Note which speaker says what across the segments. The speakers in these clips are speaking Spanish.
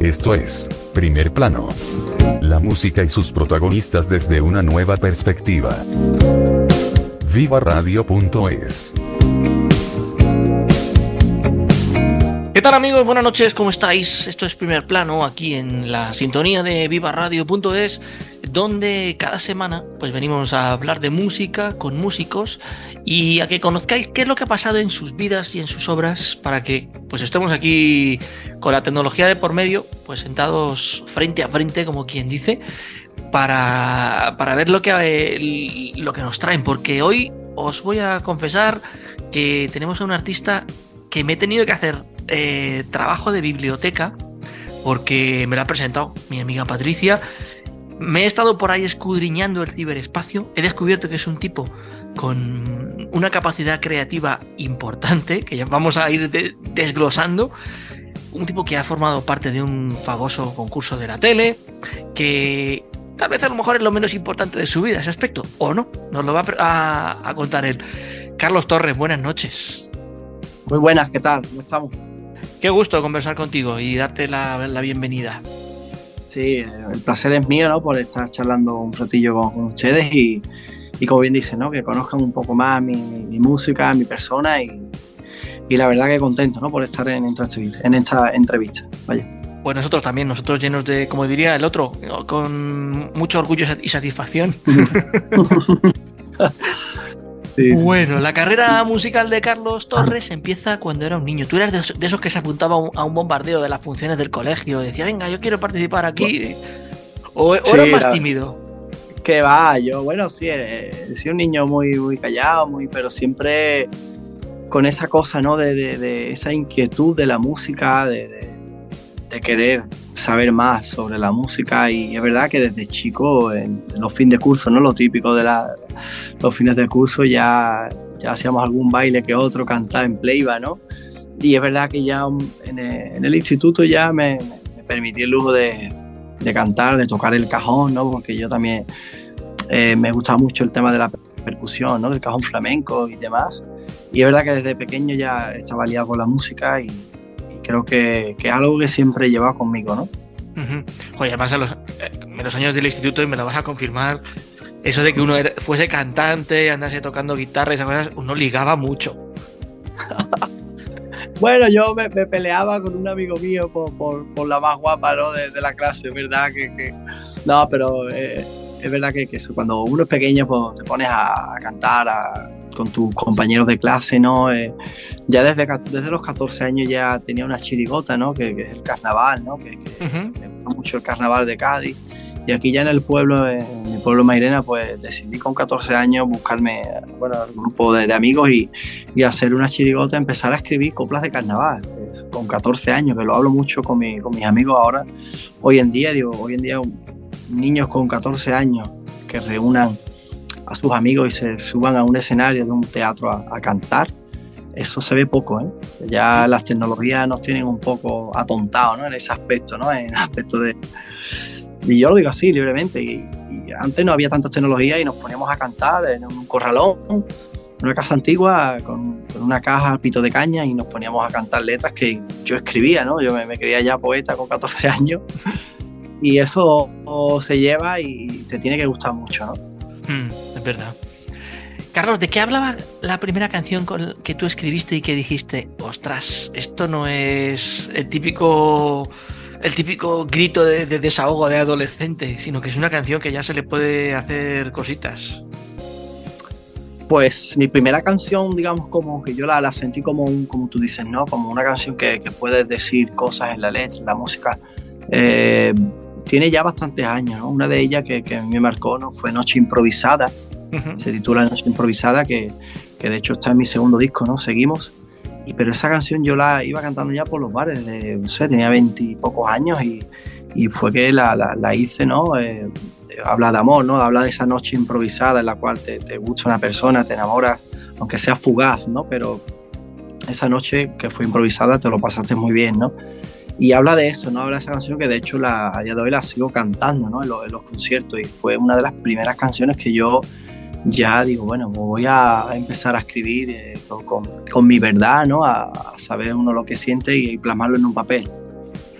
Speaker 1: Esto es, primer plano. La música y sus protagonistas desde una nueva perspectiva. Viva Radio.es
Speaker 2: ¿Qué tal amigos? Buenas noches, ¿cómo estáis? Esto es primer plano aquí en la sintonía de Viva Radio.es, donde cada semana pues venimos a hablar de música con músicos y a que conozcáis qué es lo que ha pasado en sus vidas y en sus obras para que pues estemos aquí con la tecnología de por medio, pues sentados frente a frente, como quien dice, para, para ver lo que, lo que nos traen, porque hoy os voy a confesar que tenemos a un artista que me he tenido que hacer eh, trabajo de biblioteca porque me lo ha presentado mi amiga Patricia. Me he estado por ahí escudriñando el ciberespacio, he descubierto que es un tipo con una capacidad creativa importante, que ya vamos a ir desglosando. Un tipo que ha formado parte de un famoso concurso de la tele, que tal vez a lo mejor es lo menos importante de su vida, ese aspecto, o no, nos lo va a, contar él. Carlos Torres, buenas noches.
Speaker 3: Muy buenas, ¿qué tal? ¿Cómo estamos?
Speaker 2: Qué gusto conversar contigo y darte la, bienvenida.
Speaker 3: Sí, el placer es mío, ¿no? Por estar charlando un ratillo con ustedes y, y como bien dice, ¿no? que conozcan un poco más mi, música, mi persona y, y, la verdad que contento ¿no? por estar en. En esta entrevista. Vaya.
Speaker 2: Pues nosotros también, nosotros llenos de, como diría el otro, con mucho orgullo y satisfacción. bueno, la carrera musical de Carlos Torres empieza cuando era un niño. Tú eras de esos que se apuntaba a un bombardeo de las funciones del colegio. Decía, venga, yo quiero participar aquí. ¿O, eras más tímido?
Speaker 3: Que va, yo, bueno, sí, he, sido un niño muy, muy callado, muy, pero siempre con esa cosa, ¿no? De, esa inquietud de la música, de, querer saber más sobre la música y es verdad que desde chico, en, los fines de curso, ¿no? Lo típico de los fines de curso ya, ya hacíamos algún baile que otro, cantar en playba, ¿no? Y es verdad que ya en el, instituto ya me, me permití el lujo de, de cantar, de tocar el cajón, ¿no? Porque yo también eh, me gustaba mucho el tema de la percusión, ¿no? Del cajón flamenco y demás. Y es verdad que desde pequeño ya estaba liado con la música y, creo que, que, es algo que siempre he llevado conmigo, ¿no?
Speaker 2: Oye, además en los, eh, en los, años del instituto, y me lo vas a confirmar, eso de que uno fuese cantante, andase tocando guitarra y esas cosas, uno ligaba mucho.
Speaker 3: Bueno, yo me, peleaba con un amigo mío por, la más guapa ¿no? de, la clase, ¿verdad? Que, No, pero eh, es verdad que, cuando uno es pequeño pues, te pones a, cantar con tus compañeros de clase, ¿no? Eh, ya desde, desde los 14 años ya tenía una chirigota, ¿no? Que, es el carnaval, ¿no? Que, me gusta mucho el carnaval de Cádiz. Y aquí ya en el pueblo, en mi pueblo Mairena, pues decidí con 14 años buscarme, bueno, un grupo de, amigos y, y, hacer una chirigota, empezar a escribir coplas de carnaval. Con 14 años, que lo hablo mucho con, mi, con mis amigos ahora. Hoy en día, digo, hoy en día niños con 14 años que reúnan a sus amigos y se suban a un escenario de un teatro a, cantar, eso se ve poco, ¿eh? Ya las tecnologías nos tienen un poco atontados. En ese aspecto, ¿no? En el aspecto de y yo lo digo así, libremente. Y, antes no había tantas tecnologías y nos poníamos a cantar en un corralón, en una casa antigua, con, una caja al pito de caña y nos poníamos a cantar letras que yo escribía, ¿no? Yo me creía ya poeta con 14 años. Y eso se lleva y te tiene que gustar mucho, ¿no?
Speaker 2: Hmm, es verdad. Carlos, ¿de qué hablaba la primera canción que tú escribiste y que dijiste, ostras, esto no es el típico el típico grito de, desahogo de adolescente, sino que es una canción que ya se le puede hacer cositas.
Speaker 3: Pues mi primera canción, digamos, como que yo la, la sentí como un, como tú dices, ¿no? Como una canción que, que puedes decir cosas en la letra, en la música. Eh, tiene ya bastantes años, ¿no? Una de ellas que, que me marcó ¿no? fue Noche Improvisada. Se titula Noche Improvisada, que, que, de hecho está en mi segundo disco, ¿no? Seguimos. pero esa canción yo la iba cantando ya por los bares, de, no sé, tenía veintipocos años y, y, fue que la, la, hice, ¿no? Eh, habla de amor, ¿no? Habla de esa noche improvisada en la cual te, te, gusta una persona, te enamoras, aunque sea fugaz, ¿no? Pero esa noche que fue improvisada te lo pasaste muy bien, ¿no? Y habla de eso, ¿no? Habla de esa canción que de hecho la, a día de hoy la sigo cantando, ¿no? En los, conciertos y fue una de las primeras canciones que yo ya digo, bueno, voy a empezar a escribir eh, con, con, mi verdad, ¿no? A, saber uno lo que siente y, plasmarlo en un papel.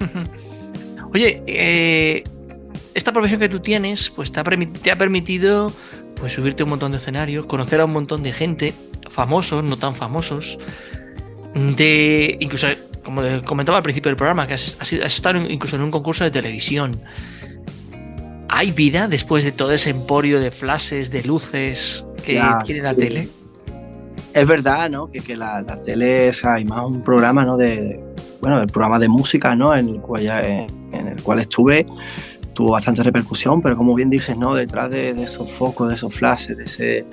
Speaker 2: Oye, eh, esta profesión que tú tienes, pues te ha, te ha permitido pues subirte a un montón de escenarios, conocer a un montón de gente, famosos, no tan famosos, de incluso, como comentaba al principio del programa, que has, has estado incluso en un concurso de televisión. ¿Hay vida después de todo ese emporio de flashes, de luces que tiene la tele?
Speaker 3: Es verdad, ¿no? Que, la, tele es más un programa, ¿no? De, bueno, el programa de música, ¿no? En el cual, ya, en, el cual estuve, tuvo bastante repercusión, pero como bien dices, ¿no? Detrás de, esos focos, de esos flashes, de ese,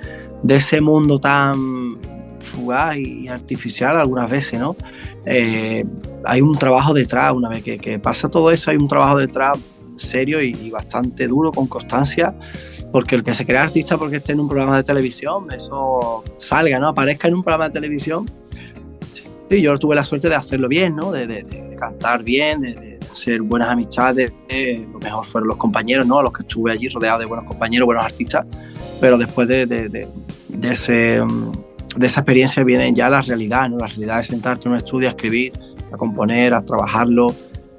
Speaker 3: de ese mundo tan fugaz y artificial algunas veces, ¿no? Eh, hay un trabajo detrás, una vez que, que, pasa todo eso, hay un trabajo detrás serio y, bastante duro, con constancia, porque el que se crea artista porque esté en un programa de televisión, eso salga, ¿no? Aparezca en un programa de televisión. Sí, yo tuve la suerte de hacerlo bien, ¿no? De, cantar bien, de, hacer buenas amistades, lo mejor fueron los compañeros, ¿no? Los que estuve allí rodeado de buenos compañeros, buenos artistas, pero después de, ese, de esa experiencia viene ya la realidad, ¿no? La realidad es sentarte en un estudio a escribir, a componer, a trabajarlo,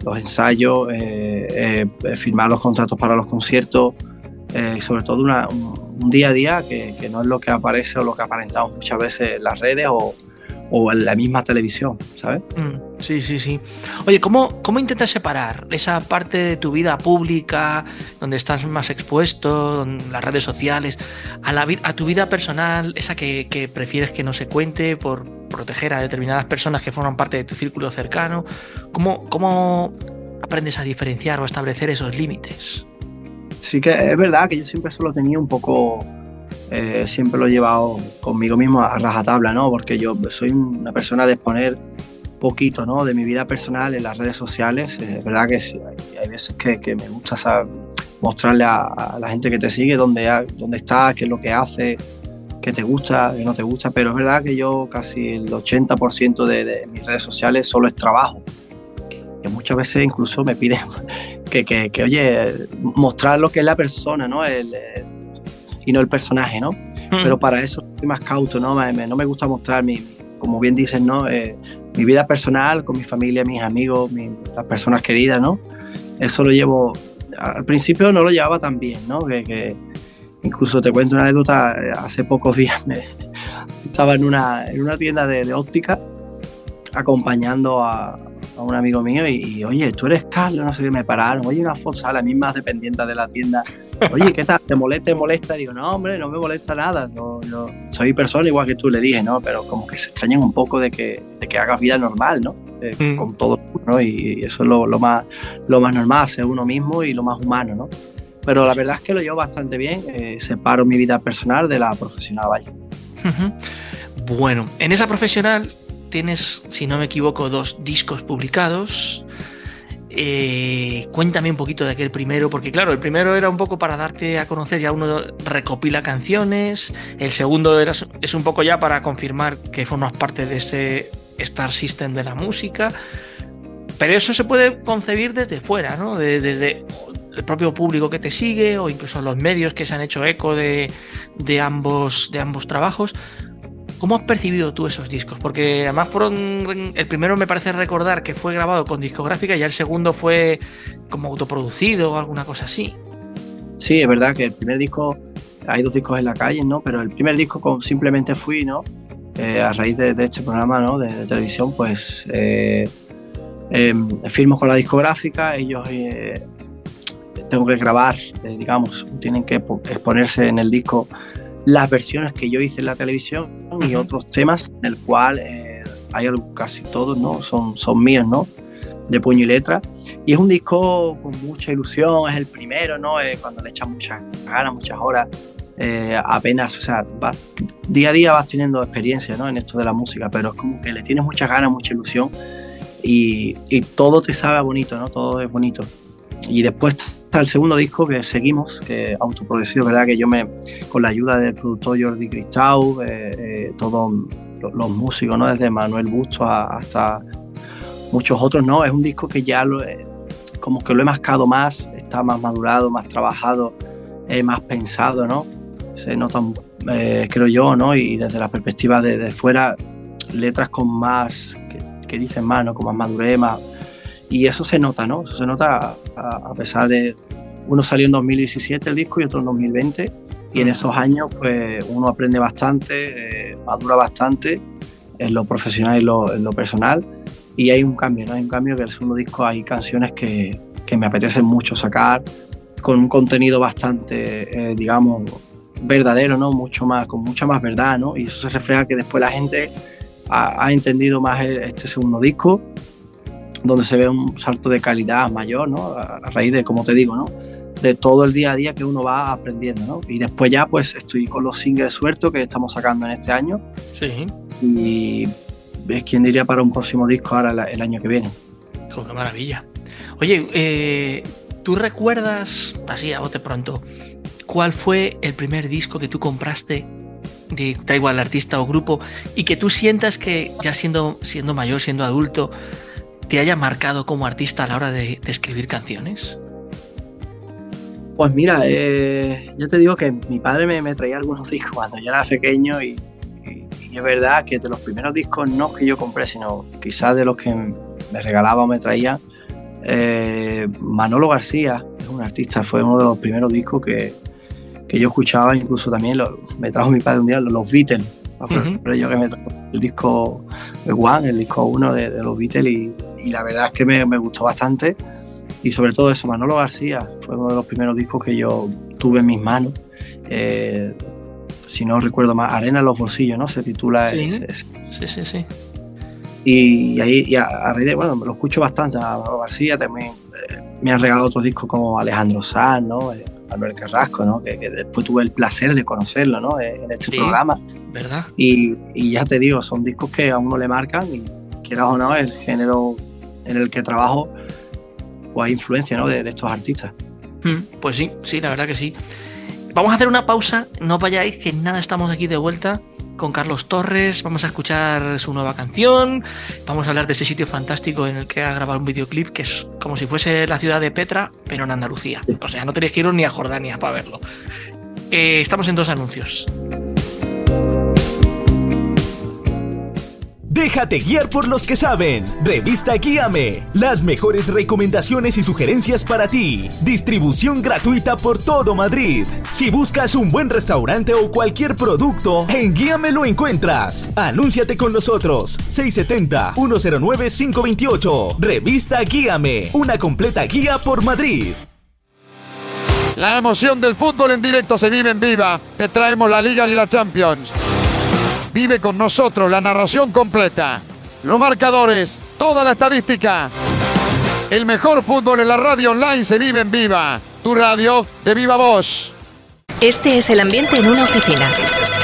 Speaker 3: los ensayos, eh, eh, firmar los contratos para los conciertos eh, sobre todo un, día a día que, no es lo que aparece o lo que aparentamos muchas veces en las redes o, en la misma televisión, ¿sabes? Mm,
Speaker 2: sí, sí, sí. Oye, ¿cómo, ¿cómo intentas separar esa parte de tu vida pública, donde estás más expuesto, las redes sociales, a, la, a tu vida personal, esa que, que prefieres que no se cuente por, proteger a determinadas personas que forman parte de tu círculo cercano? ¿Cómo, cómo aprendes a diferenciar o a establecer esos límites?
Speaker 3: Sí que es verdad que yo siempre solo tenía un poco, eh, siempre lo he llevado conmigo mismo a rajatabla, ¿no? Porque yo soy una persona de exponer poquito, ¿no? De mi vida personal en las redes sociales. Es verdad que hay, veces que, me gusta mostrarle a, la gente que te sigue dónde, dónde estás, qué es lo que hace, que te gusta, que no te gusta, pero es verdad que yo casi el 80% de, mis redes sociales solo es trabajo. Que muchas veces incluso me piden que, que, oye, mostrar lo que es la persona, ¿no? El, y no el personaje, ¿no? Hmm. Pero para eso soy más cauto, ¿no? Me, no me gusta mostrar, mi, como bien dicen, ¿no? Eh, mi vida personal con mi familia, mis amigos, las personas queridas, ¿no? Eso lo llevo, al principio no lo llevaba tan bien, ¿no? que Incluso te cuento una anécdota, eh, hace pocos días me, estaba en una, en una tienda de, óptica acompañando a, un amigo mío y, oye, tú eres Carlos, no sé qué, me pararon, oye, una foto, la misma dependiente de la tienda, oye, ¿qué tal? ¿Te molesta, te molesta? digo, no, hombre, no me molesta nada, yo, soy persona igual que tú, le dije, ¿no? Pero como que se extrañan un poco de que, de que hagas vida normal, ¿no? Eh, mm. Con todo, ¿no? Y, eso es lo, lo, más, lo más normal, ser uno mismo y lo más humano, ¿no? Pero la verdad es que lo llevo bastante bien. Eh, separo mi vida personal de la profesional, vaya.
Speaker 2: Bueno, en esa profesional tienes, si no me equivoco, dos discos publicados. Eh, cuéntame un poquito de aquel primero, porque claro, el primero era un poco para darte a conocer, ya uno recopila canciones, el segundo era, es un poco ya para confirmar que formas parte de ese Star System de la música, pero eso se puede concebir desde fuera, ¿no? desde el propio público que te sigue o incluso los medios que se han hecho eco de, ambos, de ambos trabajos. ¿Cómo has percibido tú esos discos? Porque además fueron. El primero me parece recordar que fue grabado con discográfica y el segundo fue como autoproducido o alguna cosa así.
Speaker 3: Sí, es verdad que el primer disco. Hay dos discos en la calle, ¿no? Pero el primer disco simplemente fui, ¿no? Eh, a raíz de, este programa, ¿no? De, televisión, pues. Eh, em, firmo con la discográfica, ellos eh, tengo que grabar, digamos, tienen que exponerse en el disco las versiones que yo hice en la televisión y otros temas en el cual eh, hay casi todos, ¿no? Son, son míos, ¿no? De puño y letra. Y es un disco con mucha ilusión, es el primero, ¿no? Eh, cuando le echan muchas ganas, muchas horas. eh, apenas, o sea, día a día vas teniendo experiencia ¿no? en esto de la música, pero es como que le tienes muchas ganas, mucha ilusión y, y todo te sabe bonito, ¿no? Todo es bonito. Y después el segundo disco que seguimos, que autoproducido, ¿verdad? Que yo me, con la ayuda del productor Jordi Cristau, eh, eh, todos los, músicos, ¿no? Desde Manuel Busto hasta muchos otros, ¿no? Es un disco que ya lo, como que lo he mascado más, está más madurado, más trabajado, más pensado, ¿no? Se notan, eh, creo yo, ¿no? Y desde la perspectiva de, fuera, letras con más, que, dicen más, ¿no? Con más madurez, más... Y eso se nota, ¿no? Eso se nota a, pesar de... Uno salió en 2017 el disco y otro en 2020. Y en esos años, pues uno aprende bastante, eh, madura bastante en lo profesional y lo, en lo personal. Y hay un cambio, ¿no? Hay un cambio que el segundo disco hay canciones que, que me apetecen mucho sacar, con un contenido bastante, eh, digamos, verdadero, ¿no? Mucho más, con mucha más verdad, ¿no? Y eso se refleja que después la gente ha, entendido más este segundo disco, donde se ve un salto de calidad mayor, ¿no? A, raíz de, como te digo, ¿no? De todo el día a día que uno va aprendiendo, ¿no? Y después ya, pues, estoy con los singles sueltos que estamos sacando en este año.
Speaker 2: Sí.
Speaker 3: Y es quien diría para un próximo disco ahora el año que viene.
Speaker 2: qué maravilla. Oye, eh, ¿tú recuerdas, así a bote pronto, cuál fue el primer disco que tú compraste de da igual artista o grupo y que tú sientas que ya siendo, siendo mayor, siendo adulto, te haya marcado como artista a la hora de, escribir canciones?
Speaker 3: Pues mira, eh, yo te digo que mi padre me, traía algunos discos cuando yo era pequeño y, es verdad que de los primeros discos no que yo compré, sino quizás de los que me regalaba o me traía, eh, Manolo García es un artista, fue uno de los primeros discos que, que yo escuchaba, incluso también me trajo mi padre un día los Beatles, pero yo que me trajo el disco One, el disco 1 de, los Beatles y, la verdad es que me, gustó bastante y sobre todo eso, Manolo García fue uno de los primeros discos que yo tuve en mis manos. Eh, si no recuerdo más, Arena en los bolsillos, ¿no? Se titula.
Speaker 2: Sí, sí, sí, sí.
Speaker 3: Y, ahí a, de, bueno, lo escucho bastante a Manolo García, también eh, me han regalado otros discos como Alejandro Sanz, ¿no? Eh, Albert Carrasco, ¿no? Que, después tuve el placer de conocerlo, ¿no? En este programa.
Speaker 2: ¿Verdad?
Speaker 3: Y, ya te digo, son discos que a uno le marcan y quieras o no, el género en el que trabajo, pues hay influencia, ¿no? De, estos artistas.
Speaker 2: Hmm, pues sí, sí, la verdad que sí. Vamos a hacer una pausa, no vayáis, que nada, estamos aquí de vuelta con Carlos Torres, vamos a escuchar su nueva canción, vamos a hablar de ese sitio fantástico en el que ha grabado un videoclip que es como si fuese la ciudad de Petra, pero en Andalucía. O sea, no tenéis que ir ni a Jordania para verlo. Eh, estamos en dos anuncios.
Speaker 4: Déjate guiar por los que saben. Revista Guíame. Las mejores recomendaciones y sugerencias para ti. Distribución gratuita por todo Madrid. Si buscas un buen restaurante o cualquier producto, en Guíame lo encuentras. Anúnciate con nosotros. 670-109-528. Revista Guíame. Una completa guía por Madrid.
Speaker 5: La emoción del fútbol en directo se vive en viva. Te traemos la Liga y la Champions. Vive con nosotros la narración completa, los marcadores, toda la estadística. El mejor fútbol en la radio online se vive en viva. Tu radio de viva voz.
Speaker 6: Este es el ambiente en una oficina.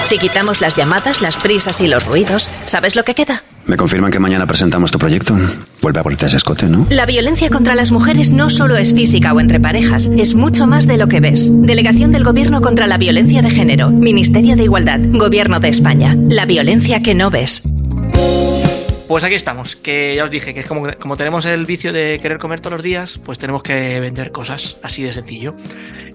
Speaker 6: Si quitamos las llamadas, las prisas y los ruidos, ¿sabes lo que queda?
Speaker 7: Me confirman que mañana presentamos tu proyecto. Vuelve a ponerte ese escote, ¿no?
Speaker 6: La violencia contra las mujeres no solo es física o entre parejas, es mucho más de lo que ves. Delegación del Gobierno contra la Violencia de Género, Ministerio de Igualdad, Gobierno de España. La violencia que no ves.
Speaker 2: Pues aquí estamos, que ya os dije que es como, como tenemos el vicio de querer comer todos los días, pues tenemos que vender cosas, así de sencillo.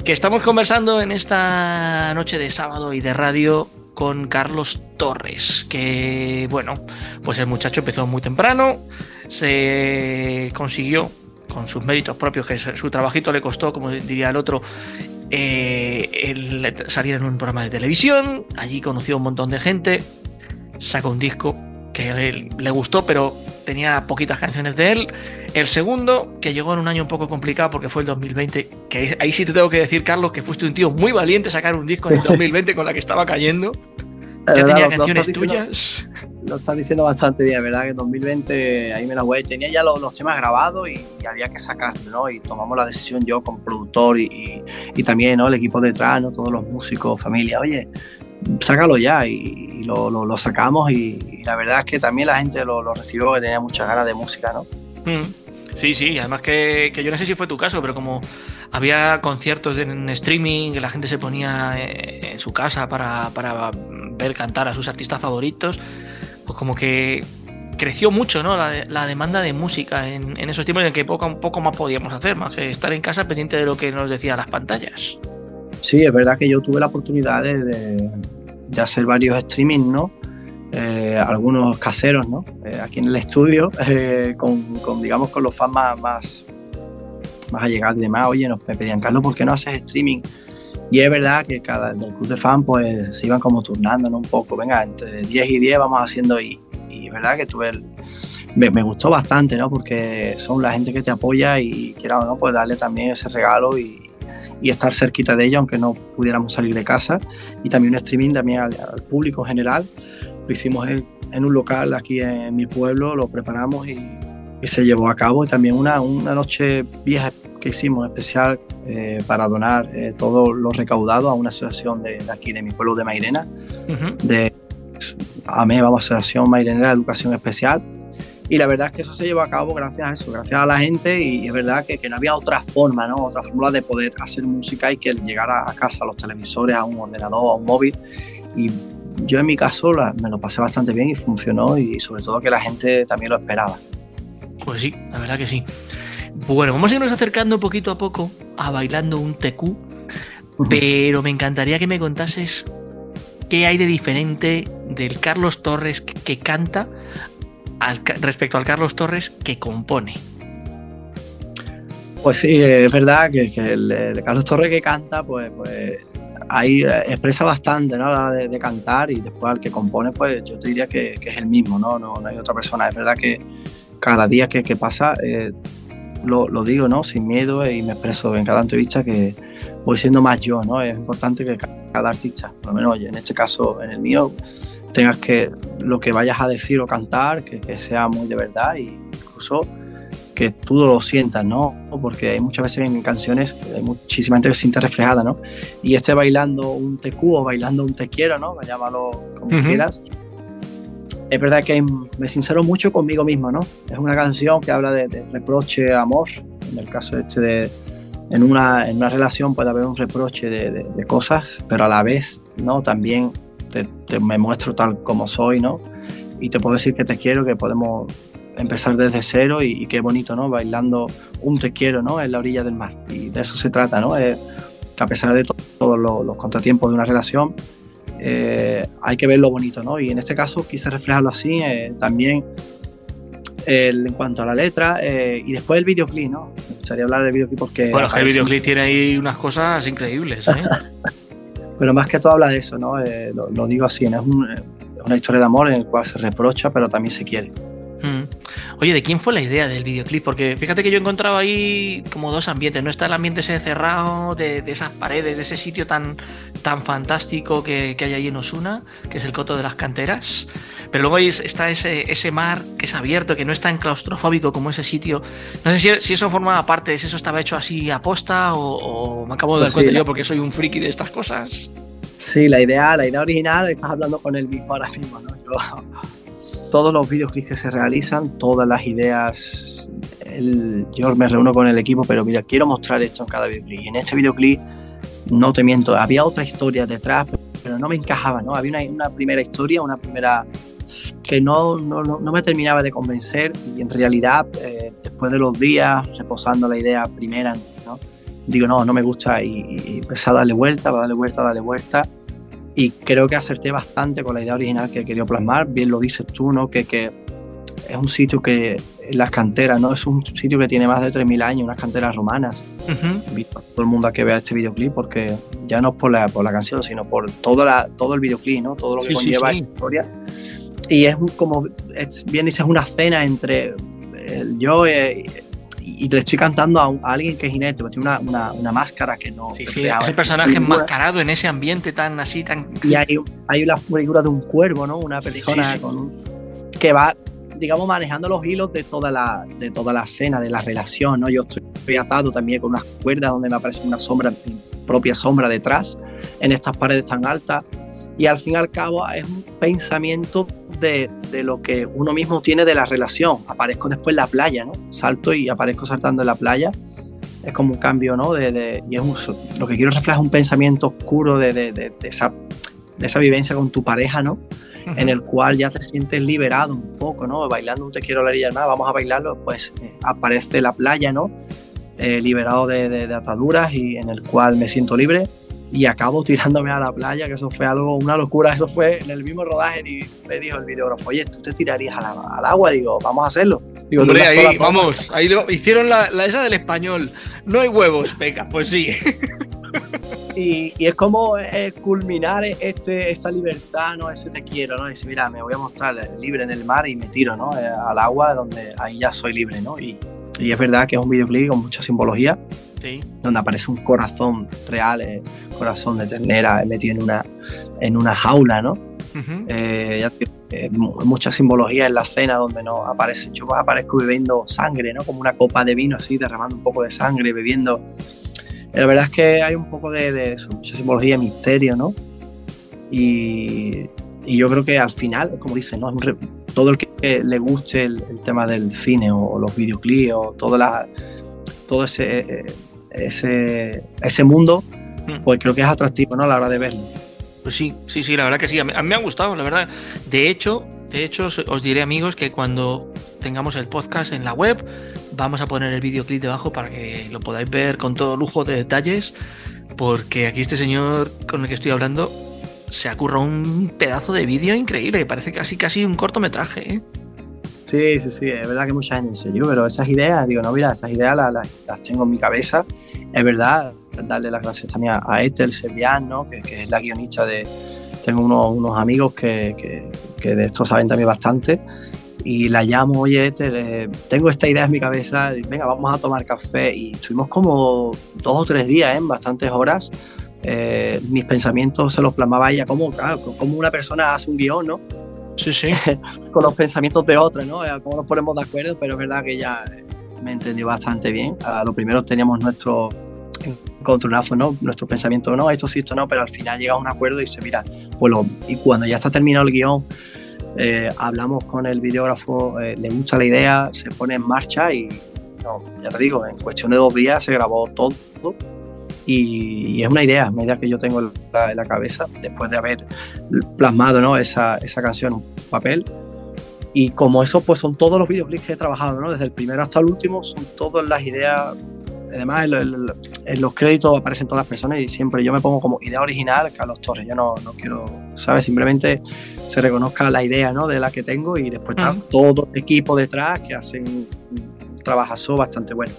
Speaker 2: Que estamos conversando en esta noche de sábado y de radio con Carlos Torres, que bueno, pues el muchacho empezó muy temprano, se consiguió con sus méritos propios, que su trabajito le costó, como diría el otro, eh, salir en un programa de televisión, allí conoció a un montón de gente, sacó un disco que le gustó, pero tenía poquitas canciones de él. El segundo, que llegó en un año un poco complicado porque fue el 2020, que ahí sí te tengo que decir, Carlos, que fuiste un tío muy valiente sacar un disco en el 2020 con la que estaba cayendo. Ya tenía canciones tuyas.
Speaker 3: lo estás diciendo bastante bien, ¿verdad? Que en 2020 ahí me la voy. Tenía ya los, temas grabados y, había que sacarlos, ¿no? Y tomamos la decisión yo como productor y, también, ¿no? El equipo detrás, ¿no? Todos los músicos, familia, oye, sácalo ya y, lo, sacamos y, la verdad es que también la gente lo, recibió que tenía muchas ganas de música, ¿no?
Speaker 2: Mm. Sí, sí, además que, que yo no sé si fue tu caso, pero como había conciertos en streaming, que la gente se ponía eh, en su casa para, ver cantar a sus artistas favoritos, pues como que creció mucho ¿no? la, demanda de música en, esos tiempos en que poco, poco más podíamos hacer, más que estar en casa pendiente de lo que nos decían las pantallas.
Speaker 3: Sí, es verdad que yo tuve la oportunidad de, hacer varios streaming, ¿no? Eh, algunos caseros, ¿no? Eh, aquí en el estudio, con, digamos, con los fans más más llegar y demás, oye, nos me pedían, Carlos, ¿por qué no haces streaming? Y es verdad que cada del club de fan pues se iban como turnando un poco, venga, entre 10 y 10 vamos haciendo y, y verdad que tuve me, me, gustó bastante, ¿no? Porque son la gente que te apoya y quiera o no, pues darle también ese regalo y, y, estar cerquita de ellos, aunque no pudiéramos salir de casa. Y también un streaming también al, público en general. Lo hicimos en, en, un local aquí en mi pueblo, lo preparamos y, y se llevó a cabo. Y también una, una noche vieja que hicimos especial eh, para donar eh, todo lo recaudado a una asociación de, aquí, de mi pueblo de Mairena, de AME, vamos, Asociación Mairenera de Educación Especial. Y la verdad es que eso se llevó a cabo gracias a eso, gracias a la gente y es verdad que, que no había otra forma, ¿no? otra fórmula de poder hacer música y que llegara a casa a los televisores, a un ordenador, a un móvil. Y yo en mi caso me lo pasé bastante bien y funcionó y sobre todo que la gente también lo esperaba.
Speaker 2: Pues sí, la verdad que sí. Bueno, vamos a irnos acercando poquito a poco a bailando un TQ, pero me encantaría que me contases qué hay de diferente del Carlos Torres que canta respecto al Carlos Torres que compone.
Speaker 3: Pues sí, es verdad que, el, Carlos Torres que canta, pues, pues ahí expresa bastante ¿no? la de, cantar y después al que compone, pues yo te diría que, es el mismo, ¿no? ¿no? hay otra persona. Es verdad que cada día que, pasa eh, lo, digo, ¿no? Sin miedo y me expreso en cada entrevista que voy siendo más yo, ¿no? Es importante que cada artista, por lo menos en este caso, en el mío, tengas que lo que vayas a decir o cantar, que, sea muy de verdad e incluso que tú lo sientas, ¿no? Porque hay muchas veces en canciones, hay muchísima gente que se siente reflejada, ¿no? Y este bailando un te o bailando un te quiero, ¿no? Llámalo como quieras es verdad que me sincero mucho conmigo mismo, ¿no? Es una canción que habla de, reproche, amor. En el caso este de, en una, en una relación puede haber un reproche de, cosas, pero a la vez, ¿no? También te, me muestro tal como soy, ¿no? Y te puedo decir que te quiero, que podemos empezar desde cero y, qué bonito, ¿no? Bailando un te quiero, ¿no? En la orilla del mar. Y de eso se trata, ¿no? que a pesar de todos los contratiempos de una relación, eh, hay que ver lo bonito, ¿no? Y en este caso quise reflejarlo así, eh, también en cuanto a la letra eh, y después el videoclip, ¿no? Me gustaría hablar del videoclip porque...
Speaker 2: Bueno, el videoclip tiene ahí unas cosas increíbles, ¿eh?
Speaker 3: pero más que todo habla de eso, ¿no? Lo, digo así, ¿no? es, una historia de amor en la cual se reprocha, pero también se quiere.
Speaker 2: Mm. Oye, ¿de quién fue la idea del videoclip? Porque fíjate que yo he encontrado ahí como dos ambientes. No está el ambiente ese cerrado de, esas paredes, de ese sitio tan, tan fantástico que, hay ahí en Osuna, que es el Coto de las Canteras. Pero luego está ese, ese mar que es abierto, que no es tan claustrofóbico como ese sitio. No sé si, eso formaba parte, si eso estaba hecho así a posta o, me acabo de dar pues cuenta yo porque soy un friki de estas cosas.
Speaker 3: Sí, la idea, la idea original, estás hablando con el mismo ahora mismo, ¿no? Todos los videoclips que se realizan, todas las ideas, yo me reúno con el equipo, pero mira, quiero mostrar esto en cada videoclip. Y en este videoclip, no te miento, había otra historia detrás, pero no me encajaba, ¿no? Había una, primera historia, una primera que no, no, no, me terminaba de convencer y en realidad, eh, después de los días, reposando la idea primera, ¿no? digo, no, no me gusta y, y empecé a darle vuelta, a darle vuelta, a darle vuelta y creo que acerté bastante con la idea original que quería plasmar. Bien lo dices tú, ¿no? Que, que es un sitio que, las canteras, ¿no? Es un sitio que tiene más de 3.000 años, unas canteras romanas. Invito a todo el mundo a que vea este videoclip porque ya no es por la, por la canción, sino por toda la, todo el videoclip, ¿no? Todo lo que conlleva esta historia. Y es como, bien dices, una cena entre el yo eh, y le estoy cantando a, alguien que es inerte, tiene una, una, una, máscara que no.
Speaker 2: Sí, sí, ese personaje enmascarado en ese ambiente tan así, tan.
Speaker 3: Y hay, hay la figura de un cuervo, ¿no? Una persona con un que va, digamos, manejando los hilos de toda la, de toda la escena, de la relación, ¿no? Yo estoy atado también con unas cuerdas donde me aparece una sombra, mi propia sombra detrás, en estas paredes tan altas, y al fin y al cabo es un pensamiento de, de, lo que uno mismo tiene de la relación. Aparezco después en la playa, ¿no? Salto y aparezco saltando en la playa. Es como un cambio, ¿no? De, de y es un, lo que quiero reflejar es un pensamiento oscuro de, de, esa, de esa vivencia con tu pareja, ¿no? Uh -huh. En el cual ya te sientes liberado un poco, ¿no? Bailando un Te quiero la del mar, vamos a bailarlo, pues eh, aparece la playa, ¿no? Eh, liberado de ataduras y en el cual me siento libre y acabo tirándome a la playa, que eso fue algo, una locura, eso fue en el mismo rodaje y me dijo el videógrafo, oye, ¿tú te tirarías al, al agua? Digo, vamos a hacerlo. Digo,
Speaker 2: Hombre, ahí, vamos, ahí lo, hicieron la, la, esa del español, no hay huevos, venga, pues sí.
Speaker 3: Y, y, es como eh, culminar este, esta libertad, ¿no? Ese te quiero, ¿no? Decir, mira, me voy a mostrar libre en el mar y me tiro, ¿no? Eh, al agua donde ahí ya soy libre, ¿no? Y, y es verdad que es un videoclip con mucha simbología, sí. donde aparece un corazón real, eh, corazón de ternera metido en una, en una jaula, ¿no? Uh -huh. eh, ya, eh, mucha simbología en la escena donde no aparece, yo aparezco bebiendo sangre, ¿no? Como una copa de vino así, derramando un poco de sangre, bebiendo. La verdad es que hay un poco de, de eso, mucha simbología, misterio, ¿no? Y, y, yo creo que al final, como dicen, ¿no? todo el que le guste el, el tema del cine o, o los videoclips o toda la, todo ese, ese, ese mundo, pues creo que es atractivo ¿no? a la hora de verlo.
Speaker 2: Pues sí, sí, sí, la verdad que sí. A mí, a mí me ha gustado, la verdad. De hecho, de hecho, os diré, amigos, que cuando tengamos el podcast en la web, vamos a poner el videoclip debajo para que lo podáis ver con todo lujo de detalles. Porque aquí este señor con el que estoy hablando se ha currado un pedazo de vídeo increíble. Parece casi casi un cortometraje, ¿eh?
Speaker 3: Sí, sí, sí, es verdad que mucha gente dice, yo, pero esas ideas, digo, no, mira, esas ideas las, las, las tengo en mi cabeza. Es verdad, darle las gracias también a, Ethel Servian, ¿no? que, que, es la guionista de... Tengo unos, unos amigos que, que, que, de esto saben también bastante y la llamo, oye Ethel, eh, tengo esta idea en mi cabeza, venga, vamos a tomar café y estuvimos como dos o tres días, ¿eh? en bastantes horas. Eh, mis pensamientos se los plasmaba ella como, claro, como una persona hace un guion, ¿no?
Speaker 2: Sí, sí.
Speaker 3: con los pensamientos de otra, ¿no? Cómo nos ponemos de acuerdo, pero es verdad que ella me entendió bastante bien. A lo primero teníamos nuestro encontronazo, ¿no? Nuestro pensamiento, no, esto sí, esto no, pero al final llega a un acuerdo y se mira, pues lo, y cuando ya está terminado el guion, eh, hablamos con el videógrafo, eh, le gusta la idea, se pone en marcha y, ya te digo, en cuestión de dos días se grabó todo y, y, es una idea, una idea que yo tengo en la, en la cabeza después de haber plasmado ¿no? esa, esa, canción en papel. Y como eso, pues son todos los videoclips que he trabajado, ¿no? desde el primero hasta el último, son todas las ideas. Además, en, en, en los créditos aparecen todas las personas y siempre yo me pongo como idea original Carlos Torres. Yo no, no quiero, ¿sabes? Simplemente se reconozca la idea ¿no? de la que tengo y después está uh -huh. todo el equipo detrás que hacen un trabajazo bastante bueno.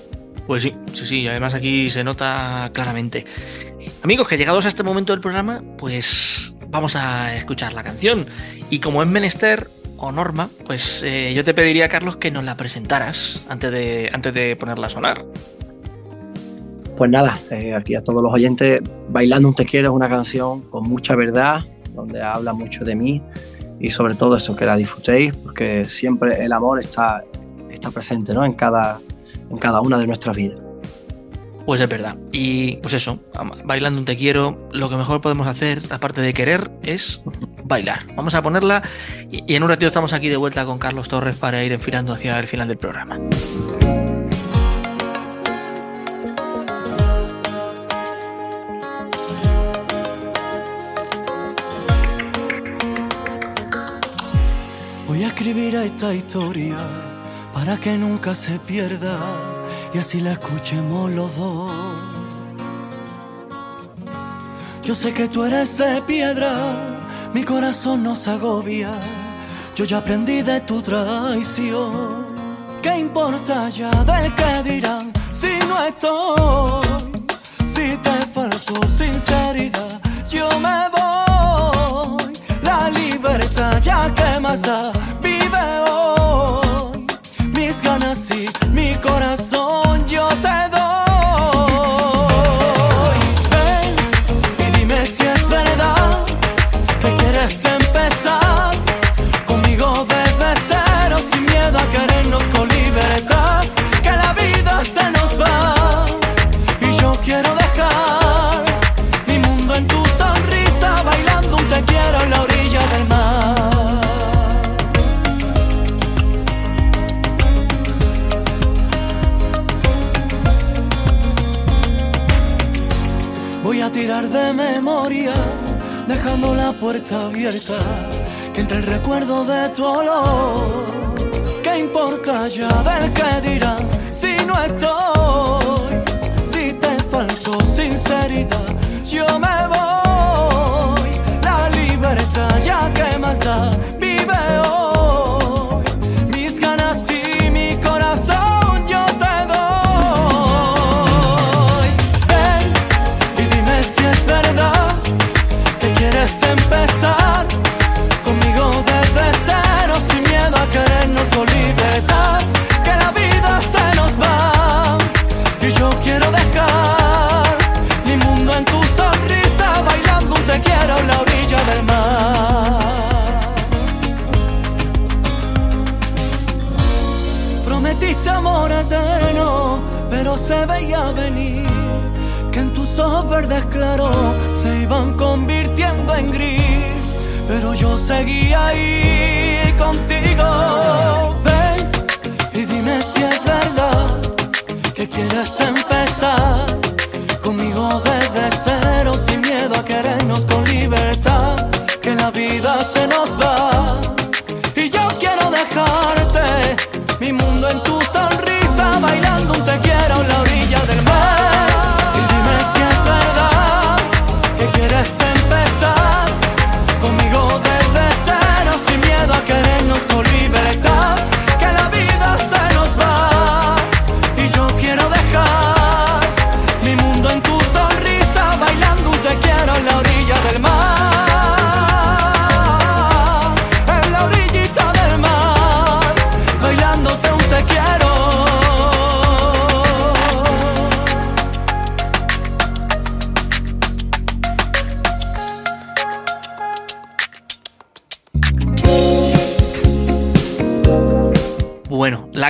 Speaker 2: Pues sí, sí, sí, además aquí se nota claramente. Amigos, que llegados a este momento del programa, pues vamos a escuchar la canción. Y como es menester o norma, pues eh, yo te pediría, Carlos, que nos la presentaras antes de, antes de ponerla a sonar.
Speaker 3: Pues nada, eh, aquí a todos los oyentes, Bailando un Te Quiero es una canción con mucha verdad, donde habla mucho de mí y sobre todo eso, que la disfrutéis, porque siempre el amor está, está presente ¿no? en cada en cada una de nuestras vidas.
Speaker 2: Pues es verdad. Y pues eso, bailando un te quiero, lo que mejor podemos hacer, aparte de querer, es bailar. Vamos a ponerla y en un ratito estamos aquí de vuelta con Carlos Torres para ir enfilando hacia el final del programa.
Speaker 8: Voy a escribir esta historia para que nunca se pierda y así la escuchemos los dos. Yo sé que tú eres de piedra, mi corazón no agobia, yo ya aprendí de tu traición. ¿Qué importa ya del que dirán si no estoy? Si te faltó sinceridad, yo me voy. La libertad ya que más da, abierta, que entre el recuerdo de tu olor, ¿qué importa ya del que dirán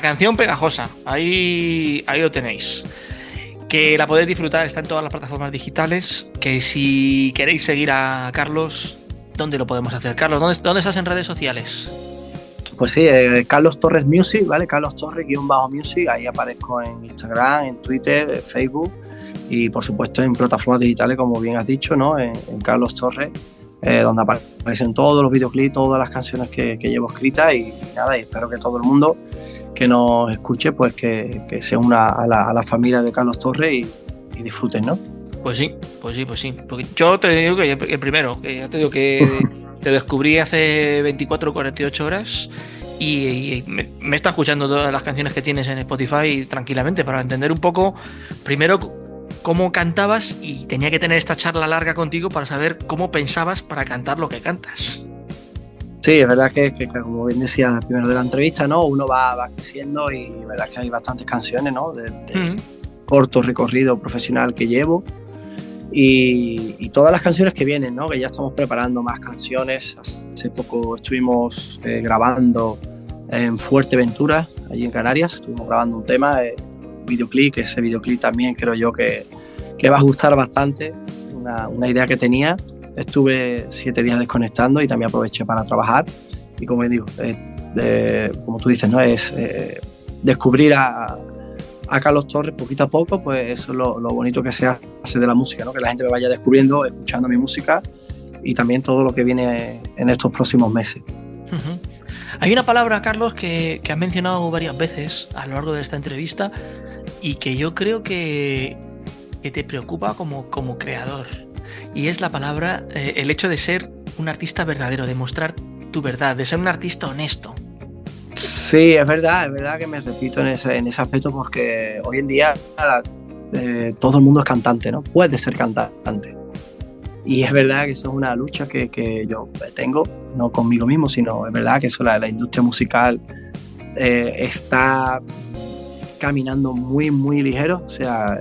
Speaker 2: canción pegajosa, ahí, ahí lo tenéis. Que la podéis disfrutar, está en todas las plataformas digitales. Que si queréis seguir a Carlos, ¿dónde lo podemos hacer? Carlos, ¿dónde, dónde estás en redes sociales?
Speaker 3: Pues sí, eh, Carlos Torres Music, ¿vale? Carlos Torres guion bajo Music, ahí aparezco en Instagram, en Twitter, en Facebook y por supuesto en plataformas digitales, como bien has dicho, ¿no? En, Carlos Torres, eh, donde aparecen todos los videoclips, todas las canciones que, que llevo escritas y, nada, y espero que todo el mundo que nos escuche, pues que, que se una a la, a la familia de Carlos Torres y, y disfruten, ¿no?
Speaker 2: Pues sí, pues sí, pues sí. Porque yo te digo que el primero, que ya te digo que te descubrí hace 24 o 48 horas y, y me, me está escuchando todas las canciones que tienes en Spotify tranquilamente para entender un poco, primero, cómo cantabas y tenía que tener esta charla larga contigo para saber cómo pensabas para cantar lo que cantas.
Speaker 3: Sí, es verdad que, que, que como bien decía al primero de la entrevista, ¿no? Uno va, va creciendo y verdad que hay bastantes canciones, ¿no? De, de
Speaker 2: Mm.
Speaker 3: corto recorrido profesional que llevo. Y, y todas las canciones que vienen, ¿no? Que ya estamos preparando más canciones. Hace poco estuvimos eh, grabando en Fuerteventura, allí en Canarias. Estuvimos grabando un tema, eh, videoclip, ese videoclip también creo yo que, que va a gustar bastante. Una, una idea que tenía. Estuve siete días desconectando y también aproveché para trabajar. Y como digo, eh, eh, como tú dices, ¿no? Es eh, descubrir a, a Carlos Torres poquito a poco, pues eso es lo, lo, bonito que se hace de la música, ¿no? que la gente me vaya descubriendo, escuchando mi música y también todo lo que viene en estos próximos meses.
Speaker 2: Uh -huh. Hay una palabra, Carlos, que, que has mencionado varias veces a lo largo de esta entrevista y que yo creo que, que te preocupa como, como creador. Y es la palabra, eh, el hecho de ser un artista verdadero, de mostrar tu verdad, de ser un artista honesto.
Speaker 3: Sí, es verdad, es verdad que me repito en ese, en ese aspecto porque hoy en día eh, todo el mundo es cantante, ¿no? Puede ser cantante. Y es verdad que eso es una lucha que, que yo tengo, no conmigo mismo, sino es verdad que eso, la, la industria musical eh, está caminando muy, muy ligero. O sea,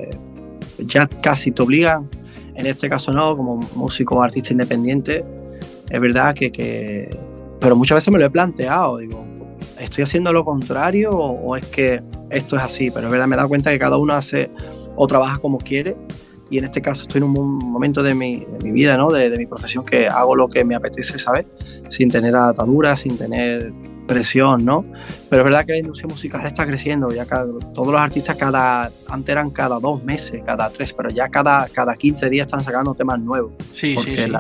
Speaker 3: ya casi te obligan, en este caso no, como músico o artista independiente. Es verdad que, Pero muchas veces me lo he planteado, digo, ¿estoy haciendo lo contrario o, es que esto es así? Pero es verdad, me he dado cuenta que cada uno hace o trabaja como quiere y en este caso estoy en un momento de mi, de mi vida, ¿no? de, de, mi profesión que hago lo que me apetece, ¿sabes? Sin tener ataduras, sin tener presión, ¿no? Pero es verdad que la industria musical está creciendo, ya cada, todos los artistas cada, antes eran cada dos meses, cada tres, pero ya cada, cada 15 días están sacando temas nuevos.
Speaker 2: Sí, sí, sí.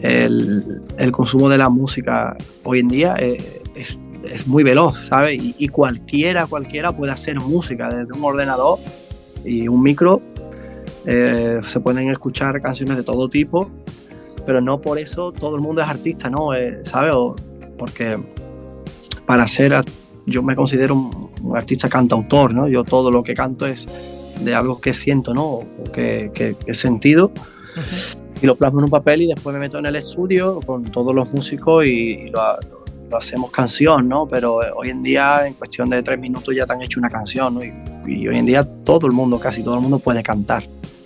Speaker 3: el, el, consumo de la música hoy en día es, es, es muy veloz, ¿sabes? Y, y, cualquiera, cualquiera puede hacer música desde un ordenador y un micro. Eh, se pueden escuchar canciones de todo tipo, pero no por eso todo el mundo es artista, ¿no? Eh, ¿Sabes? porque para ser, yo me considero un, un, artista cantautor, ¿no? Yo todo lo que canto es de algo que siento, ¿no? O que, que, que he sentido. Uh -huh. Y lo plasmo en un papel y después me meto en el estudio con todos los músicos y, y lo, lo, hacemos canción, ¿no? Pero hoy en día, en cuestión de tres minutos, ya te han hecho una canción, ¿no? Y, y hoy en día todo el mundo, casi todo el mundo puede cantar,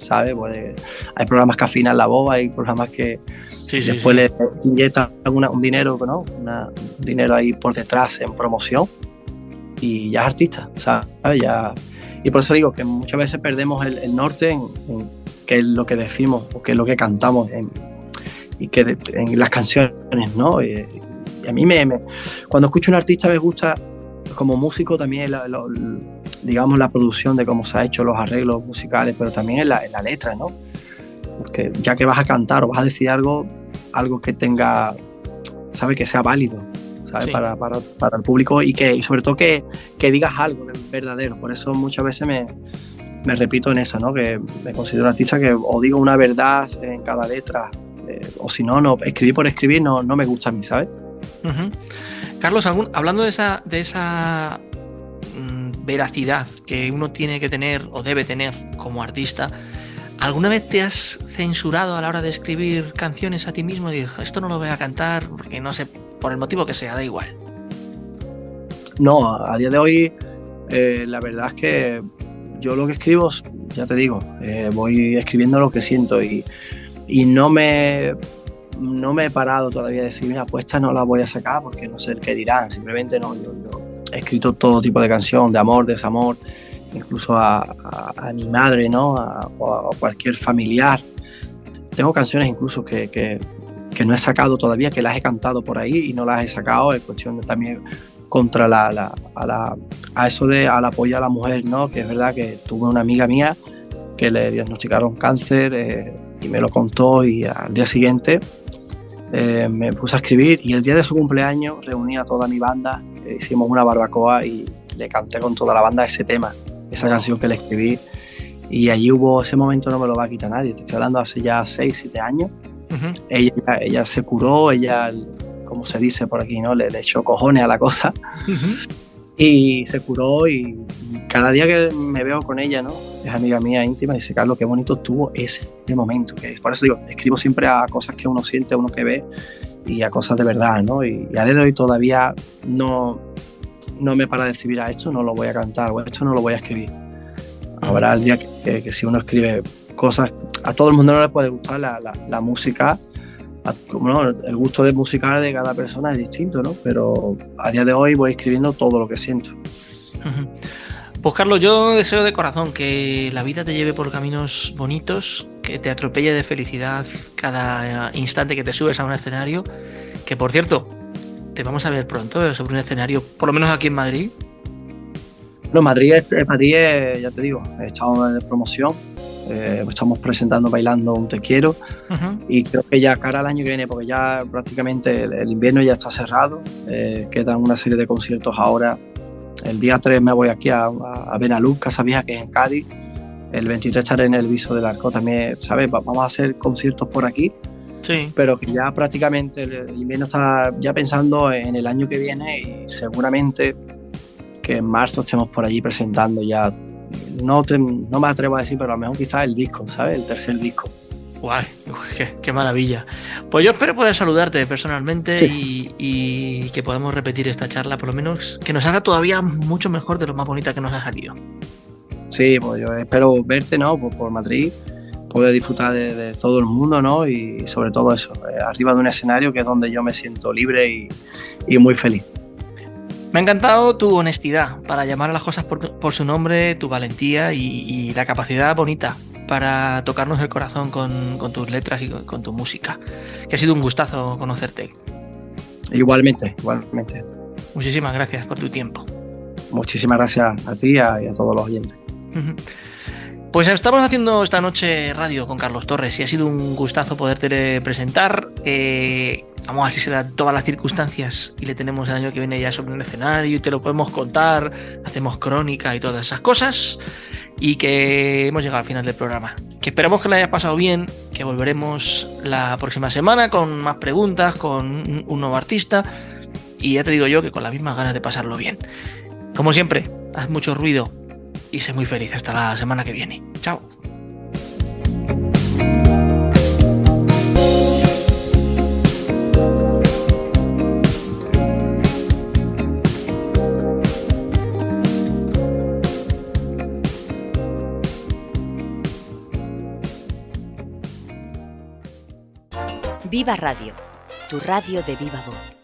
Speaker 3: ¿sabes? Puede, hay programas que afinan la voz, hay programas que, Sí, sí, después sí. le inyectan una, un dinero, ¿no? Una, un dinero ahí por detrás en promoción y ya es artista, ¿sabes? Ya, y por eso digo que muchas veces perdemos el, el norte en, en, qué es lo que decimos o qué es lo que cantamos en, y que de, en las canciones, ¿no? Y, y a mí me, me, cuando escucho a un artista me gusta como músico también la, la, digamos la producción de cómo se ha hecho los arreglos musicales, pero también en la, en la letra, ¿no? Porque ya que vas a cantar o vas a decir algo, algo que tenga, ¿sabes? Que sea válido, ¿sabes? Sí. Para, para, para, el público y que y sobre todo que, que, digas algo de verdadero. Por eso muchas veces me, me, repito en eso, ¿no? Que me considero un artista que o digo una verdad en cada letra, eh, o si no, no, escribir por escribir no, no me gusta a mí, ¿sabes?
Speaker 2: Uh -huh. Carlos, algún, hablando de esa, de esa veracidad que uno tiene que tener o debe tener como artista, ¿Alguna vez te has censurado a la hora de escribir canciones a ti mismo y dices, esto no lo voy a cantar porque no sé, por el motivo que sea, da igual?
Speaker 3: No, a día de hoy eh, la verdad es que yo lo que escribo, ya te digo, eh, voy escribiendo lo que siento y, y, no, me, no me he parado todavía de decir, mira, pues esta no la voy a sacar porque no sé qué dirán, simplemente no, yo, yo he escrito todo tipo de canción, de amor, desamor incluso a, a, a mi madre, ¿no? A, o a cualquier familiar. Tengo canciones incluso que, que, que, no he sacado todavía, que las he cantado por ahí y no las he sacado. Es cuestión de también contra la, la, a, la, a eso de al apoyo a la mujer, ¿no? Que es verdad que tuve una amiga mía que le diagnosticaron cáncer eh, y me lo contó y al día siguiente eh, me puse a escribir y el día de su cumpleaños reuní a toda mi banda, hicimos una barbacoa y le canté con toda la banda ese tema esa canción que le escribí. Y allí hubo ese momento, no me lo va a quitar nadie. Te estoy hablando hace ya 6, 7 años. Uh -huh. ella, ella se curó, ella, como se dice por aquí, ¿no? Le, le echó cojones a la cosa. Uh -huh. Y se curó y, cada día que me veo con ella, ¿no? Es amiga mía íntima, dice, Carlos, qué bonito estuvo ese momento. Que por eso digo, escribo siempre a cosas que uno siente, a uno que ve y a cosas de verdad, ¿no? Y, y a día de hoy todavía no, no me para de escribir a esto, no lo voy a cantar, o esto no lo voy a escribir. Habrá el día que, que, que si uno escribe cosas, a todo el mundo no le puede gustar la, la, la música, a, no, el gusto de musical de cada persona es distinto, ¿no? Pero a día de hoy voy escribiendo todo lo que siento.
Speaker 2: Pues Carlos, yo deseo de corazón que la vida te lleve por caminos bonitos, que te atropelle de felicidad cada instante que te subes a un escenario, que por cierto, te vamos a ver pronto sobre un escenario, por lo menos aquí en Madrid.
Speaker 3: No, Madrid, Madrid ya te digo, estamos de promoción, eh, estamos presentando bailando un te quiero uh -huh. y creo que ya cara al año que viene, porque ya prácticamente el, el invierno ya está cerrado, eh, quedan una serie de conciertos ahora. El día 3 me voy aquí a, a Benaluz, Casa Vieja, que es en Cádiz. El 23 estaré en el Viso del Arco también, ¿sabes? Vamos a hacer conciertos por aquí
Speaker 2: Sí.
Speaker 3: Pero que ya prácticamente el invierno está ya pensando en el año que viene y seguramente que en marzo estemos por allí presentando ya. No, te, no me atrevo a decir, pero a lo mejor quizás el disco, ¿sabes? El tercer disco.
Speaker 2: Guay, qué, qué, maravilla. Pues yo espero poder saludarte personalmente sí. y, y, que podamos repetir esta charla, por lo menos que nos haga todavía mucho mejor de lo más bonita que nos ha salido.
Speaker 3: Sí, pues yo espero verte, ¿no? Por, por Madrid poder disfrutar de, de, todo el mundo, ¿no? Y sobre todo eso, eh, arriba de un escenario que es donde yo me siento libre y, y muy feliz.
Speaker 2: Me ha encantado tu honestidad para llamar a las cosas por, por su nombre, tu valentía y, y, la capacidad bonita para tocarnos el corazón con, con tus letras y con, con, tu música. Que ha sido un gustazo conocerte.
Speaker 3: Igualmente, igualmente.
Speaker 2: Muchísimas gracias por tu tiempo.
Speaker 3: Muchísimas gracias a ti y a, todos los oyentes.
Speaker 2: Pues estamos haciendo esta noche radio con Carlos Torres y ha sido un gustazo poderte presentar. Eh, vamos a ver si se dan todas las circunstancias y le tenemos el año que viene ya sobre el escenario y te lo podemos contar, hacemos crónica y todas esas cosas. Y que hemos llegado al final del programa. Que esperamos que le haya pasado bien, que volveremos la próxima semana con más preguntas, con un nuevo artista. Y ya te digo yo que con las mismas ganas de pasarlo bien. Como siempre, haz mucho ruido y sé muy feliz. Hasta la semana que viene. Chao.
Speaker 9: Viva Radio, tu radio de viva voz.